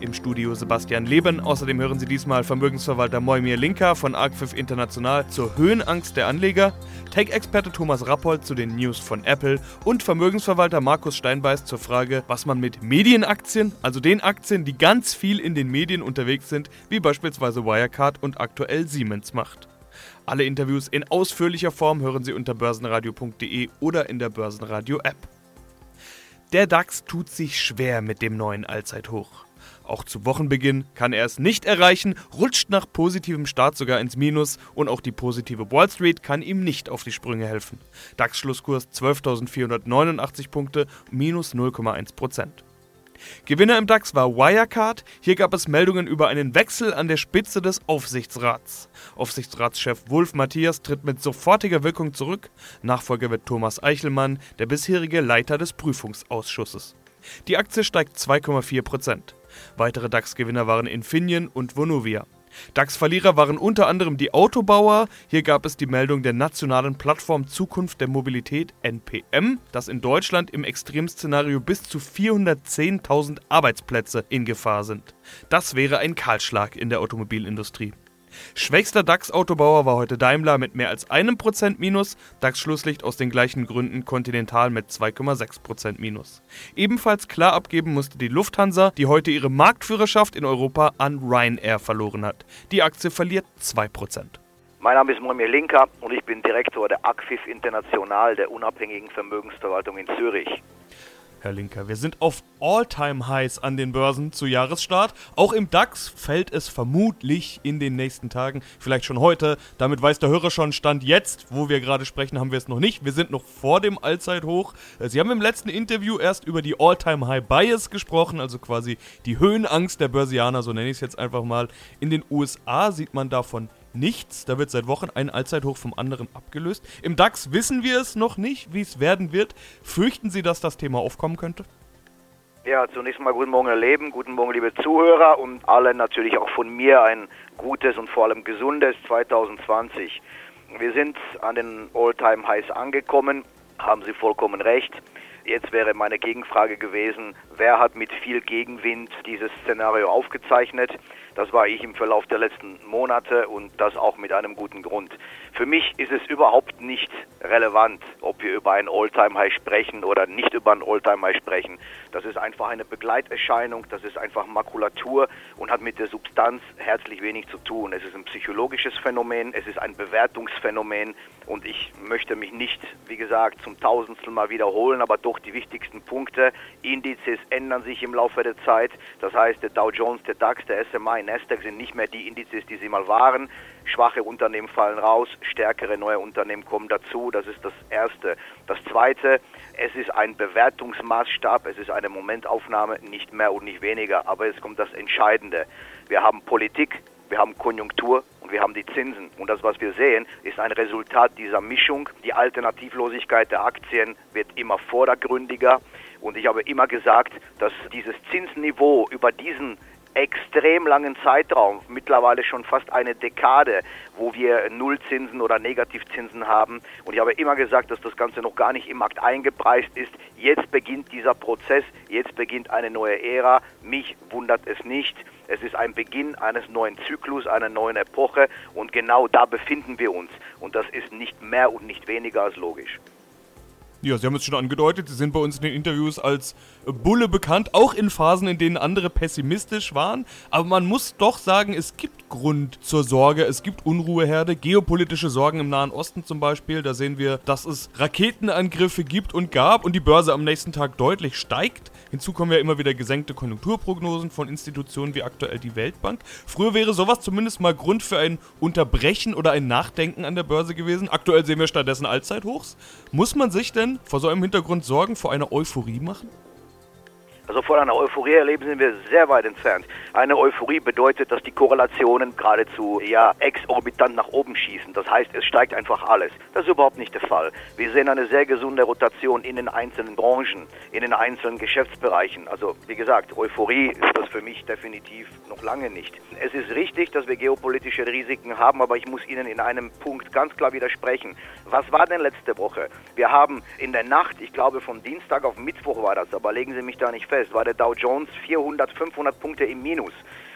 Im Studio Sebastian Leben. Außerdem hören Sie diesmal Vermögensverwalter Moimir Linker von Arcfif International zur Höhenangst der Anleger, Tech-Experte Thomas Rappold zu den News von Apple und Vermögensverwalter Markus Steinbeiß zur Frage, was man mit Medienaktien, also den Aktien, die ganz viel in den Medien unterwegs sind, wie beispielsweise Wirecard und aktuell Siemens macht. Alle Interviews in ausführlicher Form hören Sie unter börsenradio.de oder in der Börsenradio-App. Der DAX tut sich schwer mit dem neuen Allzeithoch. Auch zu Wochenbeginn kann er es nicht erreichen, rutscht nach positivem Start sogar ins Minus und auch die positive Wall Street kann ihm nicht auf die Sprünge helfen. DAX-Schlusskurs 12.489 Punkte, minus 0,1 Prozent. Gewinner im DAX war Wirecard. Hier gab es Meldungen über einen Wechsel an der Spitze des Aufsichtsrats. Aufsichtsratschef Wolf Matthias tritt mit sofortiger Wirkung zurück. Nachfolger wird Thomas Eichelmann, der bisherige Leiter des Prüfungsausschusses. Die Aktie steigt 2,4 Prozent. Weitere DAX-Gewinner waren Infineon und Vonovia. DAX-Verlierer waren unter anderem die Autobauer. Hier gab es die Meldung der nationalen Plattform Zukunft der Mobilität NPM, dass in Deutschland im Extremszenario bis zu 410.000 Arbeitsplätze in Gefahr sind. Das wäre ein Kahlschlag in der Automobilindustrie. Schwächster DAX-Autobauer war heute Daimler mit mehr als einem Prozent Minus, DAX-Schlusslicht aus den gleichen Gründen Continental mit 2,6 Prozent Minus. Ebenfalls klar abgeben musste die Lufthansa, die heute ihre Marktführerschaft in Europa an Ryanair verloren hat. Die Aktie verliert 2 Prozent. Mein Name ist Moimir Linker und ich bin Direktor der ACFIF International, der unabhängigen Vermögensverwaltung in Zürich. Herr Linker. Wir sind auf All-Time-Highs an den Börsen zu Jahresstart. Auch im DAX fällt es vermutlich in den nächsten Tagen, vielleicht schon heute. Damit weiß der Hörer schon, Stand jetzt, wo wir gerade sprechen, haben wir es noch nicht. Wir sind noch vor dem Allzeithoch. Äh, Sie haben im letzten Interview erst über die All-Time-High-Bias gesprochen, also quasi die Höhenangst der Börsianer, so nenne ich es jetzt einfach mal. In den USA sieht man davon nichts. Da wird seit Wochen ein Allzeithoch vom anderen abgelöst. Im DAX wissen wir es noch nicht, wie es werden wird. Fürchten Sie, dass das Thema aufkommen könnte? Ja, zunächst mal guten Morgen, Herr Leben, guten Morgen, liebe Zuhörer und allen natürlich auch von mir ein gutes und vor allem gesundes 2020. Wir sind an den All-Time-Highs angekommen, haben Sie vollkommen recht. Jetzt wäre meine Gegenfrage gewesen, wer hat mit viel Gegenwind dieses Szenario aufgezeichnet? Das war ich im Verlauf der letzten Monate und das auch mit einem guten Grund. Für mich ist es überhaupt nicht relevant, ob wir über ein All-Time-High sprechen oder nicht über ein All-Time-High sprechen. Das ist einfach eine Begleiterscheinung, das ist einfach Makulatur und hat mit der Substanz herzlich wenig zu tun. Es ist ein psychologisches Phänomen, es ist ein Bewertungsphänomen und ich möchte mich nicht, wie gesagt, zum Tausendstel mal wiederholen, aber doch die wichtigsten Punkte. Indizes ändern sich im Laufe der Zeit. Das heißt, der Dow Jones, der DAX, der SMI, Nasdaq sind nicht mehr die Indizes, die sie mal waren. Schwache Unternehmen fallen raus, stärkere neue Unternehmen kommen dazu. Das ist das Erste. Das Zweite, es ist ein Bewertungsmaßstab, es ist eine Momentaufnahme, nicht mehr und nicht weniger. Aber jetzt kommt das Entscheidende. Wir haben Politik, wir haben Konjunktur und wir haben die Zinsen. Und das, was wir sehen, ist ein Resultat dieser Mischung. Die Alternativlosigkeit der Aktien wird immer vordergründiger. Und ich habe immer gesagt, dass dieses Zinsniveau über diesen extrem langen Zeitraum, mittlerweile schon fast eine Dekade, wo wir Nullzinsen oder Negativzinsen haben. Und ich habe immer gesagt, dass das Ganze noch gar nicht im Markt eingepreist ist. Jetzt beginnt dieser Prozess, jetzt beginnt eine neue Ära. Mich wundert es nicht. Es ist ein Beginn eines neuen Zyklus, einer neuen Epoche und genau da befinden wir uns. Und das ist nicht mehr und nicht weniger als logisch. Ja, Sie haben es schon angedeutet, Sie sind bei uns in den Interviews als Bulle bekannt, auch in Phasen, in denen andere pessimistisch waren. Aber man muss doch sagen, es gibt Grund zur Sorge, es gibt Unruheherde, geopolitische Sorgen im Nahen Osten zum Beispiel. Da sehen wir, dass es Raketenangriffe gibt und gab und die Börse am nächsten Tag deutlich steigt. Hinzu kommen ja immer wieder gesenkte Konjunkturprognosen von Institutionen wie aktuell die Weltbank. Früher wäre sowas zumindest mal Grund für ein Unterbrechen oder ein Nachdenken an der Börse gewesen. Aktuell sehen wir stattdessen Allzeithochs. Muss man sich denn vor so einem Hintergrund Sorgen vor einer Euphorie machen? Also von einer Euphorie erleben sind wir sehr weit entfernt. Eine Euphorie bedeutet, dass die Korrelationen geradezu ja exorbitant nach oben schießen. Das heißt, es steigt einfach alles. Das ist überhaupt nicht der Fall. Wir sehen eine sehr gesunde Rotation in den einzelnen Branchen, in den einzelnen Geschäftsbereichen. Also wie gesagt, Euphorie ist das für mich definitiv noch lange nicht. Es ist richtig, dass wir geopolitische Risiken haben, aber ich muss Ihnen in einem Punkt ganz klar widersprechen. Was war denn letzte Woche? Wir haben in der Nacht, ich glaube von Dienstag auf Mittwoch war das, aber legen Sie mich da nicht fest, war der Dow Jones 400, 500 Punkte im Minus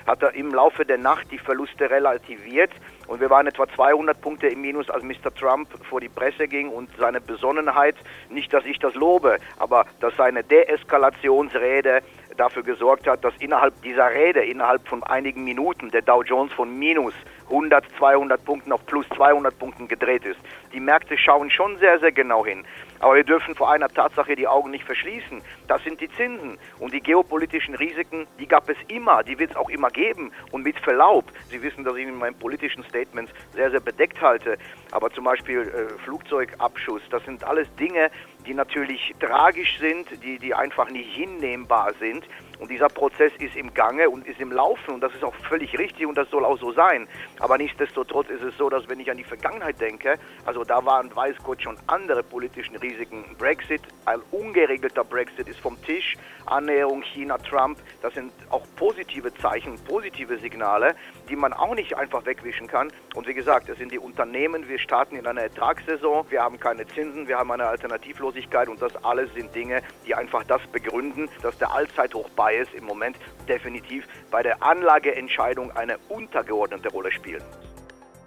hat er im Laufe der Nacht die Verluste relativiert und wir waren etwa 200 Punkte im Minus, als Mr. Trump vor die Presse ging und seine Besonnenheit, nicht, dass ich das lobe, aber dass seine Deeskalationsrede dafür gesorgt hat, dass innerhalb dieser Rede, innerhalb von einigen Minuten, der Dow Jones von minus 100, 200 Punkten auf plus 200 Punkten gedreht ist. Die Märkte schauen schon sehr, sehr genau hin. Aber wir dürfen vor einer Tatsache die Augen nicht verschließen. Das sind die Zinsen. Und die geopolitischen Risiken, die gab es immer, die wird es auch immer geben. Und mit Verlaub, Sie wissen, dass ich in meinen politischen Statements sehr, sehr bedeckt halte. Aber zum Beispiel äh, Flugzeugabschuss, das sind alles Dinge, die natürlich tragisch sind, die, die einfach nicht hinnehmbar sind. Und dieser Prozess ist im Gange und ist im Laufen und das ist auch völlig richtig und das soll auch so sein. Aber nichtsdestotrotz ist es so, dass wenn ich an die Vergangenheit denke, also da waren, weiß schon andere politischen Risiken. Brexit, ein ungeregelter Brexit ist vom Tisch, Annäherung China-Trump, das sind auch positive Zeichen, positive Signale, die man auch nicht einfach wegwischen kann. Und wie gesagt, es sind die Unternehmen, wir starten in einer Ertragssaison, wir haben keine Zinsen, wir haben eine Alternativlosigkeit und das alles sind Dinge, die einfach das begründen, dass der Allzeithoch bei Bias im Moment definitiv bei der Anlageentscheidung eine untergeordnete Rolle spielen.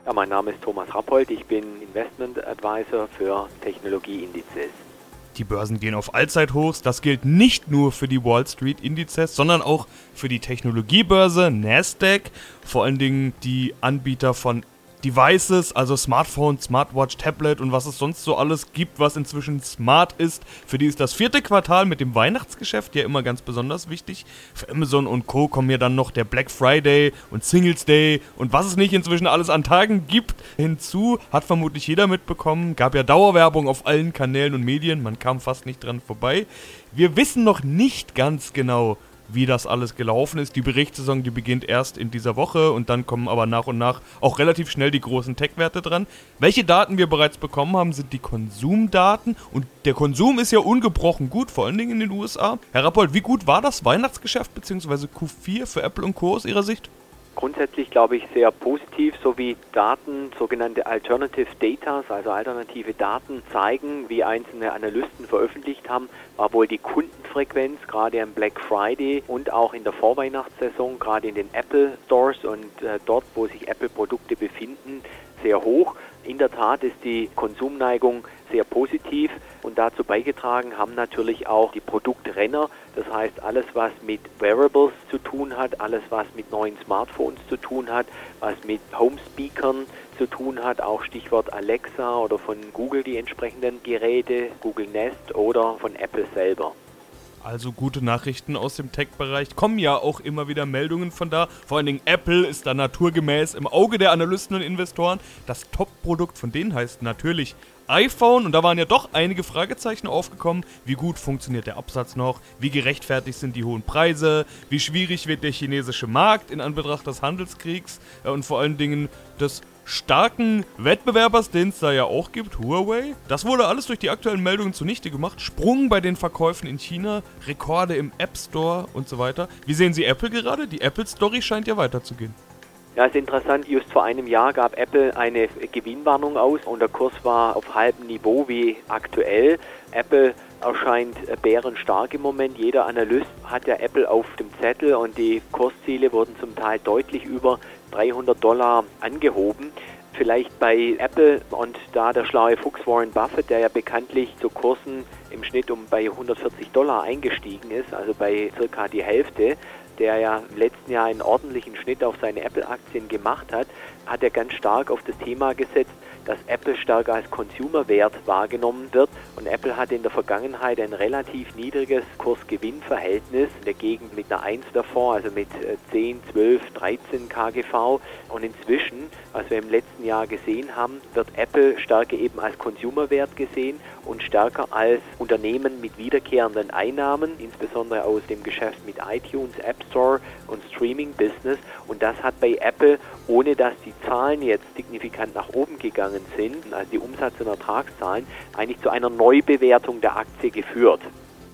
Ja, mein Name ist Thomas Rappold, ich bin Investment Advisor für Technologieindizes. Die Börsen gehen auf Allzeithochs. Das gilt nicht nur für die Wall Street Indizes, sondern auch für die Technologiebörse Nasdaq. Vor allen Dingen die Anbieter von Devices, also Smartphone, Smartwatch, Tablet und was es sonst so alles gibt, was inzwischen smart ist. Für die ist das vierte Quartal mit dem Weihnachtsgeschäft ja immer ganz besonders wichtig. Für Amazon und Co. kommen ja dann noch der Black Friday und Singles Day und was es nicht inzwischen alles an Tagen gibt hinzu. Hat vermutlich jeder mitbekommen. Gab ja Dauerwerbung auf allen Kanälen und Medien. Man kam fast nicht dran vorbei. Wir wissen noch nicht ganz genau, wie das alles gelaufen ist. Die Berichtssaison, die beginnt erst in dieser Woche und dann kommen aber nach und nach auch relativ schnell die großen Tech-Werte dran. Welche Daten wir bereits bekommen haben, sind die Konsumdaten und der Konsum ist ja ungebrochen gut, vor allen Dingen in den USA. Herr Rappold, wie gut war das Weihnachtsgeschäft bzw. Q4 für Apple und Co. aus Ihrer Sicht? Grundsätzlich glaube ich sehr positiv, so wie Daten, sogenannte Alternative Data, also alternative Daten zeigen, wie einzelne Analysten veröffentlicht haben, war wohl die Kundenfrequenz gerade am Black Friday und auch in der Vorweihnachtssaison, gerade in den Apple Stores und äh, dort, wo sich Apple-Produkte befinden, sehr hoch. In der Tat ist die Konsumneigung sehr positiv und dazu beigetragen haben natürlich auch die Produktrenner, das heißt alles, was mit Wearables zu tun hat, alles, was mit neuen Smartphones zu tun hat, was mit Homespeakern zu tun hat, auch Stichwort Alexa oder von Google die entsprechenden Geräte, Google Nest oder von Apple selber. Also gute Nachrichten aus dem Tech-Bereich. Kommen ja auch immer wieder Meldungen von da. Vor allen Dingen Apple ist da naturgemäß im Auge der Analysten und Investoren. Das Top-Produkt von denen heißt natürlich iPhone. Und da waren ja doch einige Fragezeichen aufgekommen. Wie gut funktioniert der Absatz noch? Wie gerechtfertigt sind die hohen Preise? Wie schwierig wird der chinesische Markt in Anbetracht des Handelskriegs? Und vor allen Dingen das starken Wettbewerbers, den es da ja auch gibt, Huawei. Das wurde alles durch die aktuellen Meldungen zunichte gemacht. Sprung bei den Verkäufen in China, Rekorde im App Store und so weiter. Wie sehen Sie Apple gerade? Die Apple Story scheint ja weiterzugehen. Ja, ist interessant. Just vor einem Jahr gab Apple eine Gewinnwarnung aus und der Kurs war auf halbem Niveau wie aktuell. Apple erscheint bärenstark im Moment. Jeder Analyst hat ja Apple auf dem Zettel und die Kursziele wurden zum Teil deutlich über 300 Dollar angehoben. Vielleicht bei Apple und da der schlaue Fuchs Warren Buffett, der ja bekanntlich zu Kursen im Schnitt um bei 140 Dollar eingestiegen ist, also bei circa die Hälfte, der ja im letzten Jahr einen ordentlichen Schnitt auf seine Apple-Aktien gemacht hat, hat er ganz stark auf das Thema gesetzt, dass Apple stärker als Consumer-Wert wahrgenommen wird. Und Apple hatte in der Vergangenheit ein relativ niedriges Kurs-Gewinn-Verhältnis, in der Gegend mit einer 1 davor, also mit 10, 12, 13 KGV. Und inzwischen, was wir im letzten Jahr gesehen haben, wird Apple stärker eben als Consumer-Wert gesehen und stärker als Unternehmen mit wiederkehrenden Einnahmen, insbesondere aus dem Geschäft mit iTunes, App Store und Streaming Business. Und das hat bei Apple, ohne dass die Zahlen jetzt signifikant nach oben gegangen sind, also die Umsatz- und Ertragszahlen, eigentlich zu einer Neubewertung der Aktie geführt.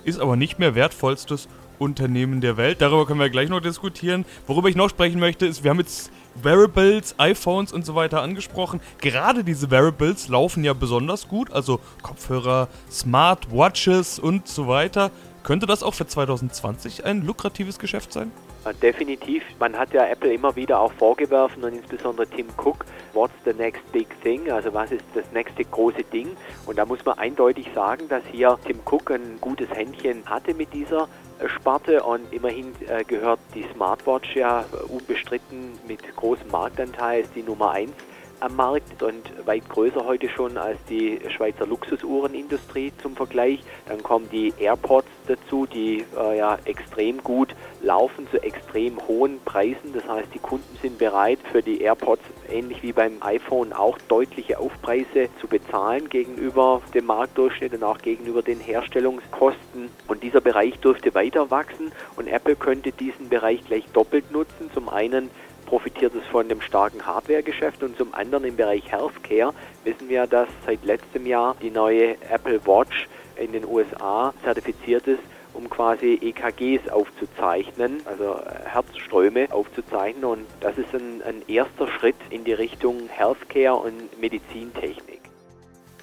Ist aber nicht mehr wertvollstes Unternehmen der Welt. Darüber können wir gleich noch diskutieren. Worüber ich noch sprechen möchte, ist, wir haben jetzt Wearables, iPhones und so weiter angesprochen. Gerade diese Wearables laufen ja besonders gut, also Kopfhörer, Smartwatches und so weiter. Könnte das auch für 2020 ein lukratives Geschäft sein? Definitiv. Man hat ja Apple immer wieder auch vorgeworfen und insbesondere Tim Cook, what's the next big thing? Also was ist das nächste große Ding? Und da muss man eindeutig sagen, dass hier Tim Cook ein gutes Händchen hatte mit dieser Sparte und immerhin äh, gehört die Smartwatch ja unbestritten mit großem Marktanteil, ist die Nummer 1 am Markt und weit größer heute schon als die Schweizer Luxusuhrenindustrie zum Vergleich. Dann kommen die AirPods dazu, die äh, ja extrem gut laufen zu extrem hohen Preisen. Das heißt, die Kunden sind bereit für die AirPods ähnlich wie beim iPhone auch deutliche Aufpreise zu bezahlen gegenüber dem Marktdurchschnitt und auch gegenüber den Herstellungskosten. Und dieser Bereich dürfte weiter wachsen und Apple könnte diesen Bereich gleich doppelt nutzen. Zum einen profitiert es von dem starken Hardware-Geschäft und zum anderen im Bereich Healthcare wissen wir, dass seit letztem Jahr die neue Apple Watch in den USA zertifiziert ist, um quasi EKGs aufzuzeichnen, also Herzströme aufzuzeichnen und das ist ein, ein erster Schritt in die Richtung Healthcare und Medizintechnik.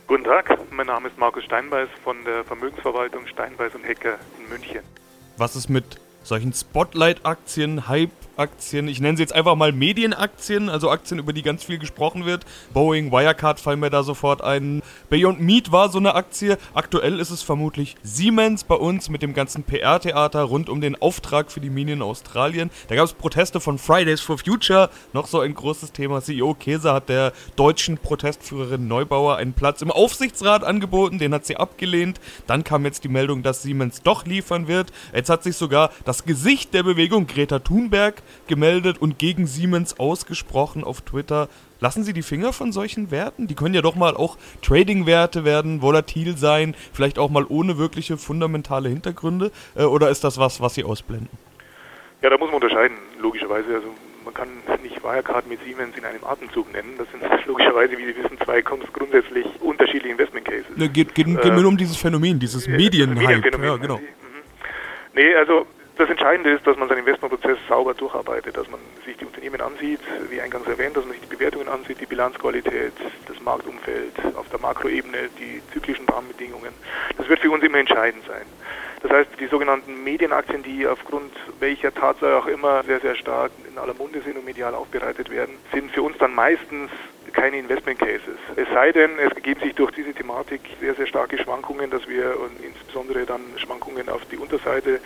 Guten Tag, mein Name ist Markus Steinbeiß von der Vermögensverwaltung Steinbeiß und Hecker in München. Was ist mit solchen Spotlight-Aktien, Hype Aktien, ich nenne sie jetzt einfach mal Medienaktien, also Aktien, über die ganz viel gesprochen wird. Boeing, Wirecard fallen mir da sofort ein. Beyond Meat war so eine Aktie. Aktuell ist es vermutlich Siemens bei uns mit dem ganzen PR-Theater rund um den Auftrag für die Minen in Australien. Da gab es Proteste von Fridays for Future, noch so ein großes Thema. CEO Käse hat der deutschen Protestführerin Neubauer einen Platz im Aufsichtsrat angeboten, den hat sie abgelehnt. Dann kam jetzt die Meldung, dass Siemens doch liefern wird. Jetzt hat sich sogar das Gesicht der Bewegung Greta Thunberg gemeldet und gegen Siemens ausgesprochen auf Twitter. Lassen Sie die Finger von solchen Werten? Die können ja doch mal auch Trading-Werte werden, volatil sein, vielleicht auch mal ohne wirkliche fundamentale Hintergründe. Äh, oder ist das was, was Sie ausblenden? Ja, da muss man unterscheiden, logischerweise. Also man kann nicht Wirecard mit Siemens in einem Atemzug nennen. Das sind logischerweise, wie Sie wissen, zwei grundsätzlich unterschiedliche Investment Cases. Ne, geht geht, geht äh, nur um dieses Phänomen, dieses Medienhype. Ja, genau. Mhm. Nee, also das Entscheidende ist, dass man seinen Investmentprozess sauber durcharbeitet, dass man sich die Unternehmen ansieht, wie eingangs erwähnt, dass man sich die Bewertungen ansieht, die Bilanzqualität, das Marktumfeld, auf der Makroebene, die zyklischen Rahmenbedingungen. Das wird für uns immer entscheidend sein. Das heißt, die sogenannten Medienaktien, die aufgrund welcher Tatsache auch immer sehr, sehr stark in aller Munde sind und medial aufbereitet werden, sind für uns dann meistens keine Investment Cases. Es sei denn, es ergeben sich durch diese Thematik sehr, sehr starke Schwankungen, dass wir und insbesondere dann Schwankungen auf die Unterseite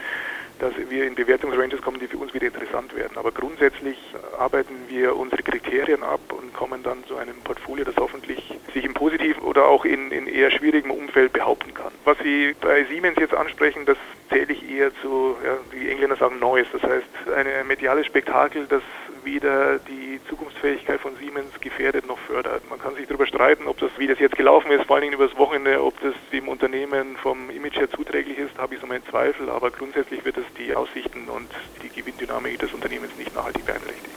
dass wir in Bewertungsranges kommen, die für uns wieder interessant werden. Aber grundsätzlich arbeiten wir unsere Kriterien ab und kommen dann zu einem Portfolio, das hoffentlich sich im positiven oder auch in, in eher schwierigem Umfeld behaupten kann. Was Sie bei Siemens jetzt ansprechen, das zähle ich eher zu, ja, die Engländer sagen Noise, das heißt ein mediales Spektakel, das weder die Zukunftsfähigkeit von Siemens gefährdet noch fördert. Man kann sich darüber streiten, ob das, wie das jetzt gelaufen ist, vor allen Dingen übers Wochenende, ob das dem Unternehmen vom Image her zuträglich ist, habe ich so meinen Zweifel, aber grundsätzlich wird es die Aussichten und die Gewinndynamik des Unternehmens nicht nachhaltig beeinträchtigen.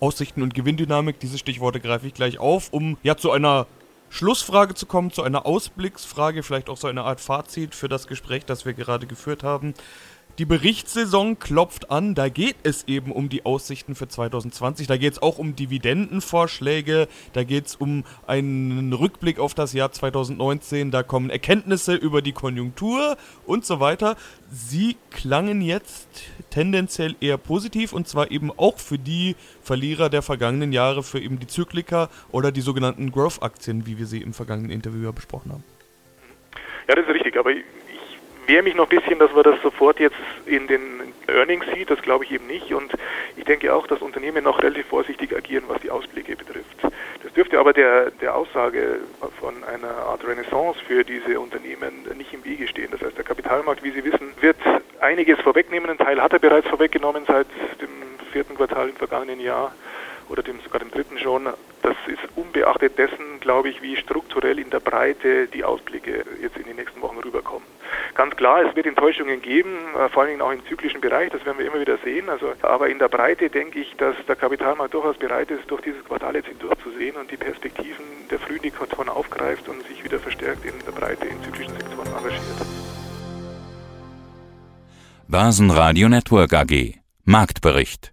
Aussichten und Gewinndynamik, diese Stichworte greife ich gleich auf, um ja zu einer Schlussfrage zu kommen, zu einer Ausblicksfrage, vielleicht auch so eine Art Fazit für das Gespräch, das wir gerade geführt haben. Die Berichtssaison klopft an, da geht es eben um die Aussichten für 2020, da geht es auch um Dividendenvorschläge, da geht es um einen Rückblick auf das Jahr 2019, da kommen Erkenntnisse über die Konjunktur und so weiter. Sie klangen jetzt tendenziell eher positiv und zwar eben auch für die Verlierer der vergangenen Jahre, für eben die Zykliker oder die sogenannten Growth-Aktien, wie wir sie im vergangenen Interview ja besprochen haben. Ja, das ist richtig, aber wehre mich noch ein bisschen, dass man das sofort jetzt in den Earnings sieht. Das glaube ich eben nicht. Und ich denke auch, dass Unternehmen noch relativ vorsichtig agieren, was die Ausblicke betrifft. Das dürfte aber der, der Aussage von einer Art Renaissance für diese Unternehmen nicht im Wege stehen. Das heißt, der Kapitalmarkt, wie Sie wissen, wird einiges vorwegnehmen. Ein Teil hat er bereits vorweggenommen seit dem vierten Quartal im vergangenen Jahr oder dem, sogar dem dritten schon. Das ist unbeachtet dessen, glaube ich, wie strukturell in der Breite die Ausblicke jetzt in den nächsten Wochen rüberkommen. Ganz klar, es wird Enttäuschungen geben, äh, vor allen Dingen auch im zyklischen Bereich, das werden wir immer wieder sehen. Also, aber in der Breite denke ich, dass der Kapitalmarkt durchaus bereit ist, durch dieses Quartal jetzt hindurchzusehen und die Perspektiven der Frühindikatoren aufgreift und sich wieder verstärkt in der Breite in zyklischen Sektoren engagiert. Börsenradio Network AG Marktbericht